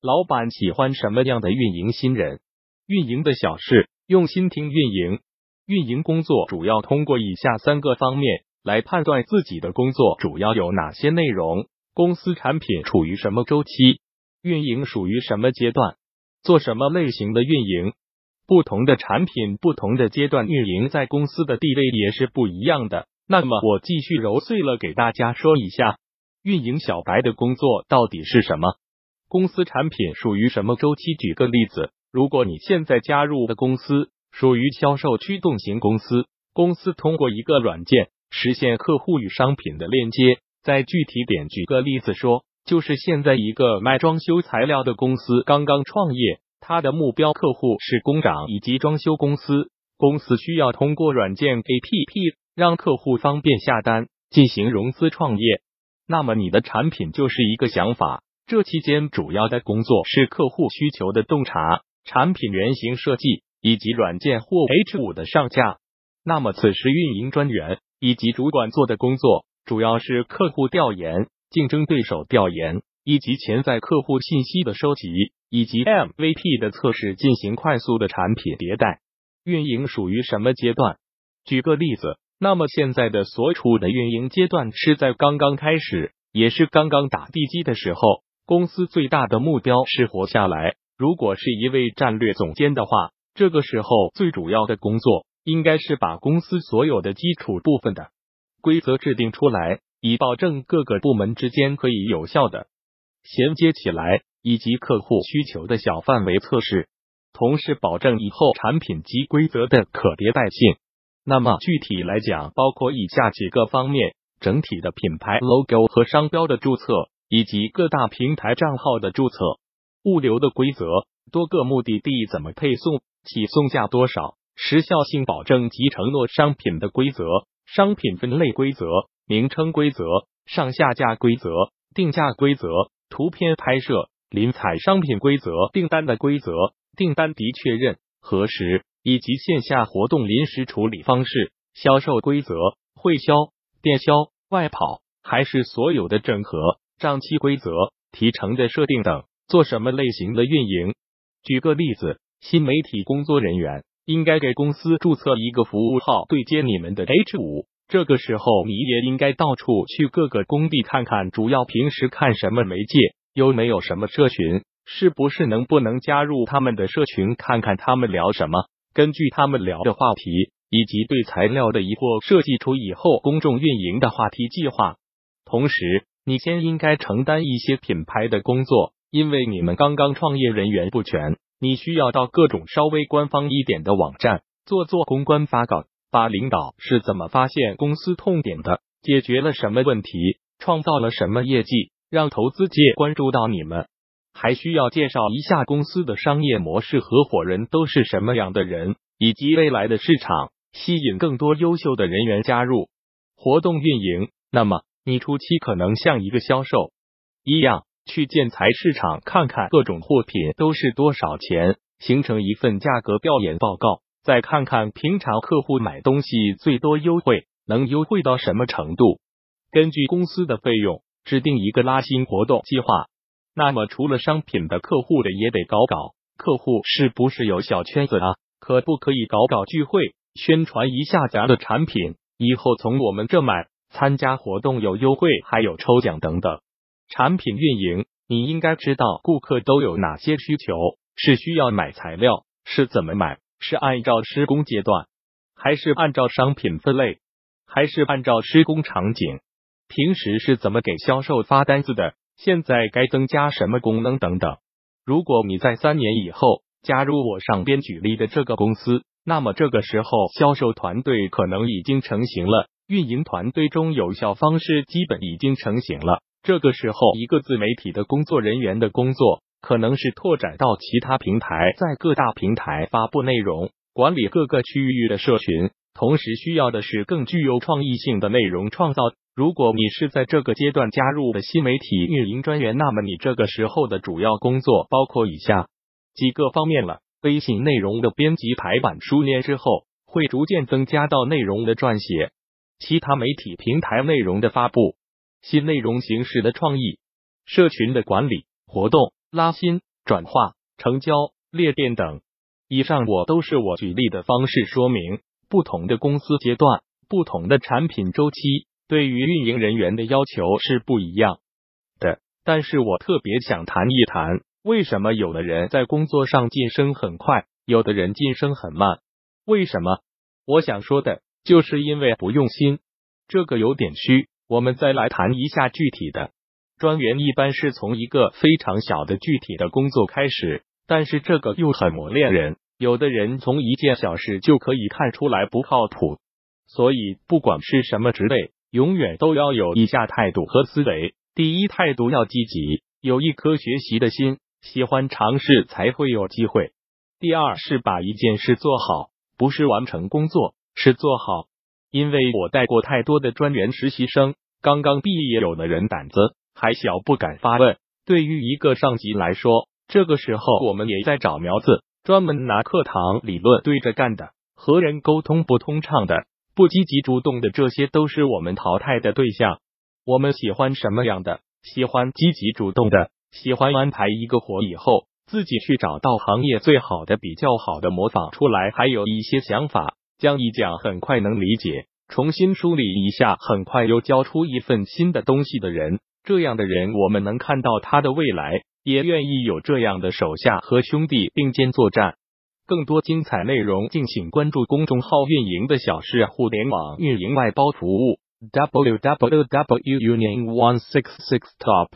老板喜欢什么样的运营新人？运营的小事，用心听运营。运营工作主要通过以下三个方面来判断自己的工作主要有哪些内容。公司产品处于什么周期？运营属于什么阶段？做什么类型的运营？不同的产品，不同的阶段运营，在公司的地位也是不一样的。那么，我继续揉碎了给大家说一下，运营小白的工作到底是什么？公司产品属于什么周期？举个例子，如果你现在加入的公司属于销售驱动型公司，公司通过一个软件实现客户与商品的链接。再具体点，举个例子说，就是现在一个卖装修材料的公司刚刚创业，他的目标客户是工长以及装修公司。公司需要通过软件 APP 让客户方便下单、进行融资创业。那么你的产品就是一个想法，这期间主要的工作是客户需求的洞察、产品原型设计以及软件或 H 五的上架。那么此时运营专员以及主管做的工作。主要是客户调研、竞争对手调研以及潜在客户信息的收集，以及 MVP 的测试，进行快速的产品迭代。运营属于什么阶段？举个例子，那么现在的所处的运营阶段是在刚刚开始，也是刚刚打地基的时候。公司最大的目标是活下来。如果是一位战略总监的话，这个时候最主要的工作应该是把公司所有的基础部分的。规则制定出来，以保证各个部门之间可以有效的衔接起来，以及客户需求的小范围测试，同时保证以后产品及规则的可迭代性。那么具体来讲，包括以下几个方面：整体的品牌 logo 和商标的注册，以及各大平台账号的注册；物流的规则，多个目的地怎么配送，起送价多少，时效性保证及承诺商品的规则。商品分类规则、名称规则、上下架规则、定价规则、图片拍摄、临采商品规则、订单的规则、订单的确认、核实以及线下活动临时处理方式、销售规则、会销、电销、外跑还是所有的整合、账期规则、提成的设定等。做什么类型的运营？举个例子，新媒体工作人员。应该给公司注册一个服务号，对接你们的 H 五。这个时候，你也应该到处去各个工地看看，主要平时看什么媒介，有没有什么社群，是不是能不能加入他们的社群，看看他们聊什么，根据他们聊的话题以及对材料的疑惑，设计出以后公众运营的话题计划。同时，你先应该承担一些品牌的工作，因为你们刚刚创业，人员不全。你需要到各种稍微官方一点的网站做做公关发稿，把领导是怎么发现公司痛点的，解决了什么问题，创造了什么业绩，让投资界关注到你们。还需要介绍一下公司的商业模式，合伙人都是什么样的人，以及未来的市场，吸引更多优秀的人员加入活动运营。那么你初期可能像一个销售一样。去建材市场看看各种货品都是多少钱，形成一份价格调研报告。再看看平常客户买东西最多优惠能优惠到什么程度，根据公司的费用制定一个拉新活动计划。那么除了商品的客户的也得搞搞，客户是不是有小圈子啊？可不可以搞搞聚会，宣传一下咱的产品？以后从我们这买，参加活动有优惠，还有抽奖等等。产品运营，你应该知道顾客都有哪些需求，是需要买材料，是怎么买，是按照施工阶段，还是按照商品分类，还是按照施工场景？平时是怎么给销售发单子的？现在该增加什么功能等等？如果你在三年以后加入我上边举例的这个公司，那么这个时候销售团队可能已经成型了，运营团队中有效方式基本已经成型了。这个时候，一个自媒体的工作人员的工作可能是拓展到其他平台，在各大平台发布内容，管理各个区域的社群。同时，需要的是更具有创意性的内容创造。如果你是在这个阶段加入的新媒体运营专员，那么你这个时候的主要工作包括以下几个方面了：微信内容的编辑、排版、熟练之后，会逐渐增加到内容的撰写，其他媒体平台内容的发布。新内容形式的创意、社群的管理、活动拉新、转化、成交、裂变等。以上我都是我举例的方式说明，不同的公司阶段、不同的产品周期，对于运营人员的要求是不一样的。但是我特别想谈一谈，为什么有的人在工作上晋升很快，有的人晋升很慢？为什么？我想说的就是因为不用心。这个有点虚，我们再来谈一下具体的。专员一般是从一个非常小的具体的工作开始。但是这个又很磨练人，有的人从一件小事就可以看出来不靠谱，所以不管是什么职位，永远都要有以下态度和思维：第一，态度要积极，有一颗学习的心，喜欢尝试才会有机会；第二是把一件事做好，不是完成工作，是做好。因为我带过太多的专员实习生，刚刚毕业，有的人胆子还小，不敢发问。对于一个上级来说，这个时候，我们也在找苗子，专门拿课堂理论对着干的，和人沟通不通畅的，不积极主动的，这些都是我们淘汰的对象。我们喜欢什么样的？喜欢积极主动的，喜欢安排一个活以后自己去找到行业最好的、比较好的模仿出来，还有一些想法将一讲很快能理解重新梳理一下很快又交出一份新的东西的人。这样的人我们能看到他的未来也愿意有这样的手下和兄弟并肩作战。更多精彩内容敬请关注公众号运营的小事互联网运营外包服务。www unit one six six top